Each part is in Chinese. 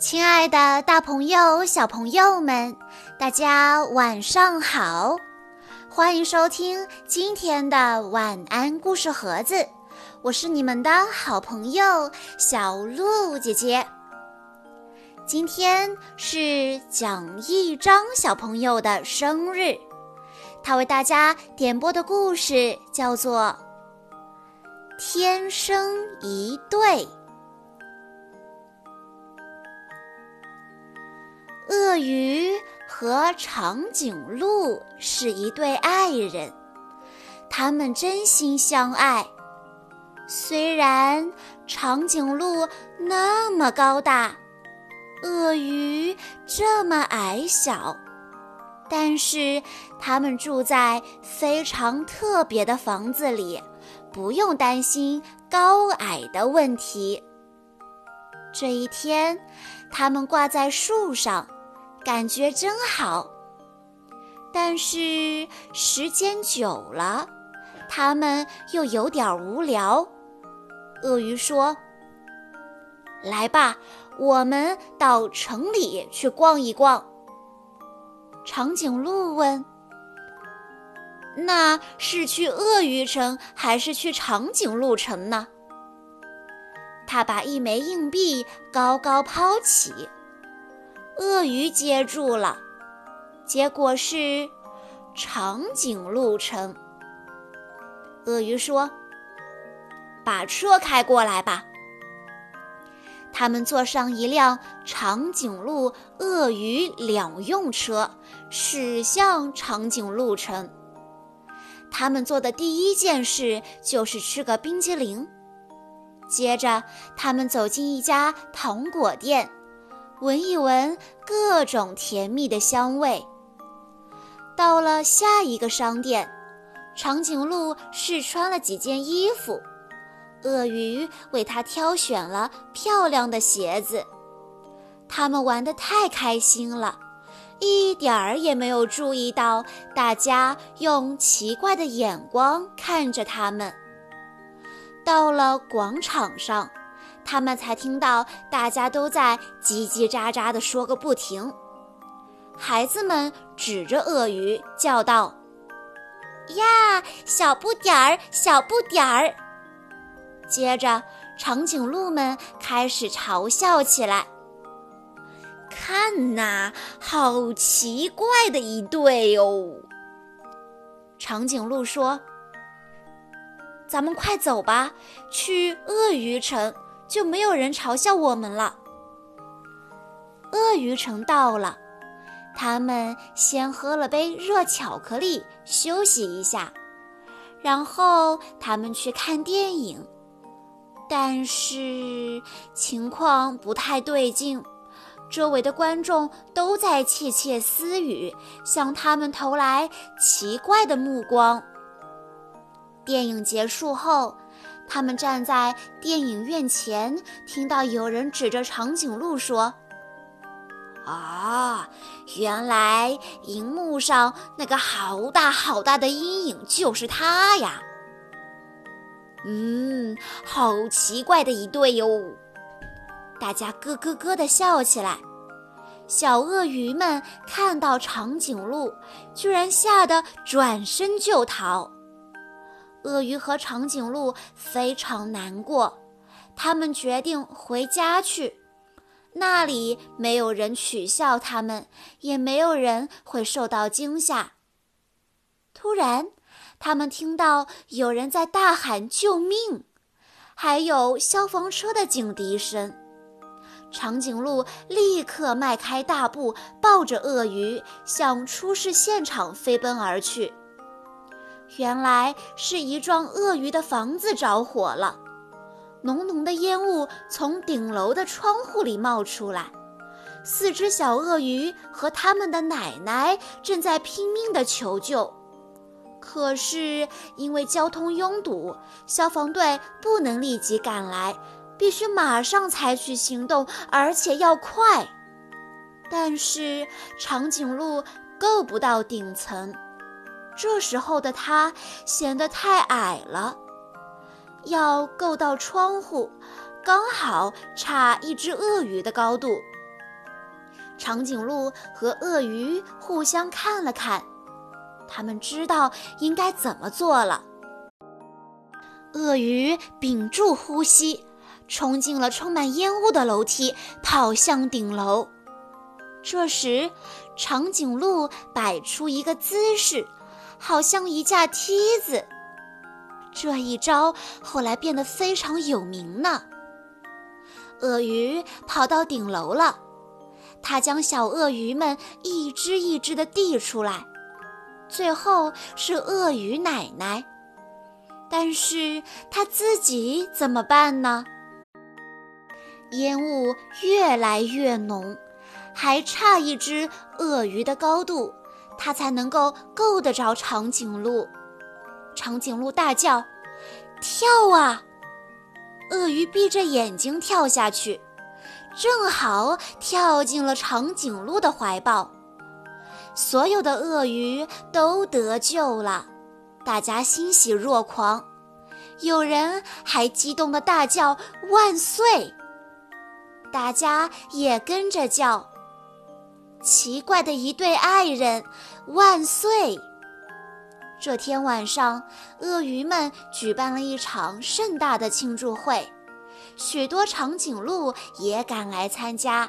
亲爱的，大朋友、小朋友们，大家晚上好！欢迎收听今天的晚安故事盒子，我是你们的好朋友小鹿姐姐。今天是蒋一章小朋友的生日，他为大家点播的故事叫做《天生一对》。鳄鱼和长颈鹿是一对爱人，他们真心相爱。虽然长颈鹿那么高大，鳄鱼这么矮小，但是他们住在非常特别的房子里，不用担心高矮的问题。这一天，他们挂在树上。感觉真好，但是时间久了，他们又有点无聊。鳄鱼说：“来吧，我们到城里去逛一逛。”长颈鹿问：“那是去鳄鱼城还是去长颈鹿城呢？”他把一枚硬币高高抛起。鳄鱼接住了，结果是长颈鹿城。鳄鱼说：“把车开过来吧。”他们坐上一辆长颈鹿鳄鱼两用车，驶向长颈鹿城。他们做的第一件事就是吃个冰激凌，接着他们走进一家糖果店。闻一闻各种甜蜜的香味。到了下一个商店，长颈鹿试穿了几件衣服，鳄鱼为它挑选了漂亮的鞋子。他们玩得太开心了，一点儿也没有注意到大家用奇怪的眼光看着他们。到了广场上。他们才听到大家都在叽叽喳喳地说个不停。孩子们指着鳄鱼叫道：“呀，小不点儿，小不点儿！”接着，长颈鹿们开始嘲笑起来：“看呐，好奇怪的一对哦！”长颈鹿说：“咱们快走吧，去鳄鱼城。”就没有人嘲笑我们了。鳄鱼城到了，他们先喝了杯热巧克力休息一下，然后他们去看电影。但是情况不太对劲，周围的观众都在窃窃私语，向他们投来奇怪的目光。电影结束后。他们站在电影院前，听到有人指着长颈鹿说：“啊，原来荧幕上那个好大好大的阴影就是他呀！”嗯，好奇怪的一对哟！大家咯咯咯地笑起来。小鳄鱼们看到长颈鹿，居然吓得转身就逃。鳄鱼和长颈鹿非常难过，他们决定回家去，那里没有人取笑他们，也没有人会受到惊吓。突然，他们听到有人在大喊救命，还有消防车的警笛声。长颈鹿立刻迈开大步，抱着鳄鱼向出事现场飞奔而去。原来是一幢鳄鱼的房子着火了，浓浓的烟雾从顶楼的窗户里冒出来。四只小鳄鱼和他们的奶奶正在拼命地求救，可是因为交通拥堵，消防队不能立即赶来，必须马上采取行动，而且要快。但是长颈鹿够不到顶层。这时候的他显得太矮了，要够到窗户，刚好差一只鳄鱼的高度。长颈鹿和鳄鱼互相看了看，他们知道应该怎么做了。鳄鱼屏住呼吸，冲进了充满烟雾的楼梯，跑向顶楼。这时，长颈鹿摆出一个姿势，好像一架梯子。这一招后来变得非常有名呢。鳄鱼跑到顶楼了，它将小鳄鱼们一只一只地递出来，最后是鳄鱼奶奶。但是它自己怎么办呢？烟雾越来越浓。还差一只鳄鱼的高度，它才能够够得着长颈鹿。长颈鹿大叫：“跳啊！”鳄鱼闭着眼睛跳下去，正好跳进了长颈鹿的怀抱。所有的鳄鱼都得救了，大家欣喜若狂，有人还激动地大叫：“万岁！”大家也跟着叫。奇怪的一对爱人，万岁！这天晚上，鳄鱼们举办了一场盛大的庆祝会，许多长颈鹿也赶来参加，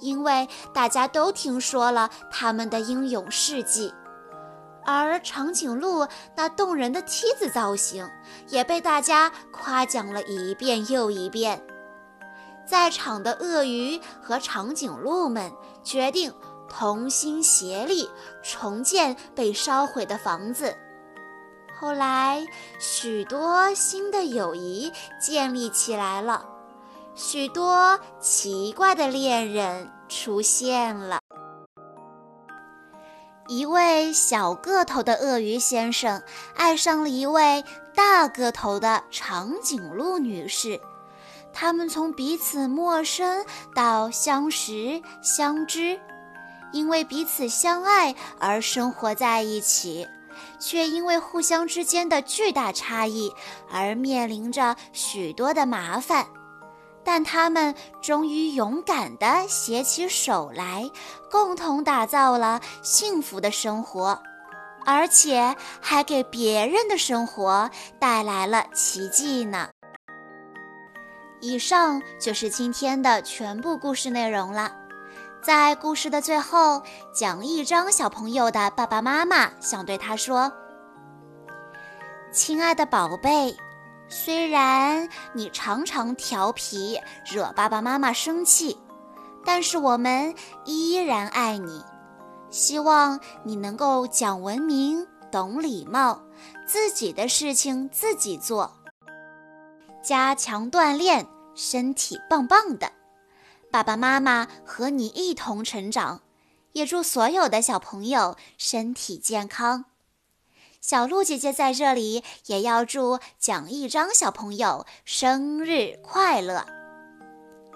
因为大家都听说了他们的英勇事迹，而长颈鹿那动人的梯子造型也被大家夸奖了一遍又一遍。在场的鳄鱼和长颈鹿们决定同心协力重建被烧毁的房子。后来，许多新的友谊建立起来了，许多奇怪的恋人出现了。一位小个头的鳄鱼先生爱上了一位大个头的长颈鹿女士。他们从彼此陌生到相识相知，因为彼此相爱而生活在一起，却因为互相之间的巨大差异而面临着许多的麻烦。但他们终于勇敢地携起手来，共同打造了幸福的生活，而且还给别人的生活带来了奇迹呢。以上就是今天的全部故事内容了。在故事的最后，蒋一章小朋友的爸爸妈妈想对他说：“亲爱的宝贝，虽然你常常调皮，惹爸爸妈妈生气，但是我们依然爱你。希望你能够讲文明、懂礼貌，自己的事情自己做。”加强锻炼，身体棒棒的。爸爸妈妈和你一同成长，也祝所有的小朋友身体健康。小鹿姐姐在这里也要祝蒋一章小朋友生日快乐。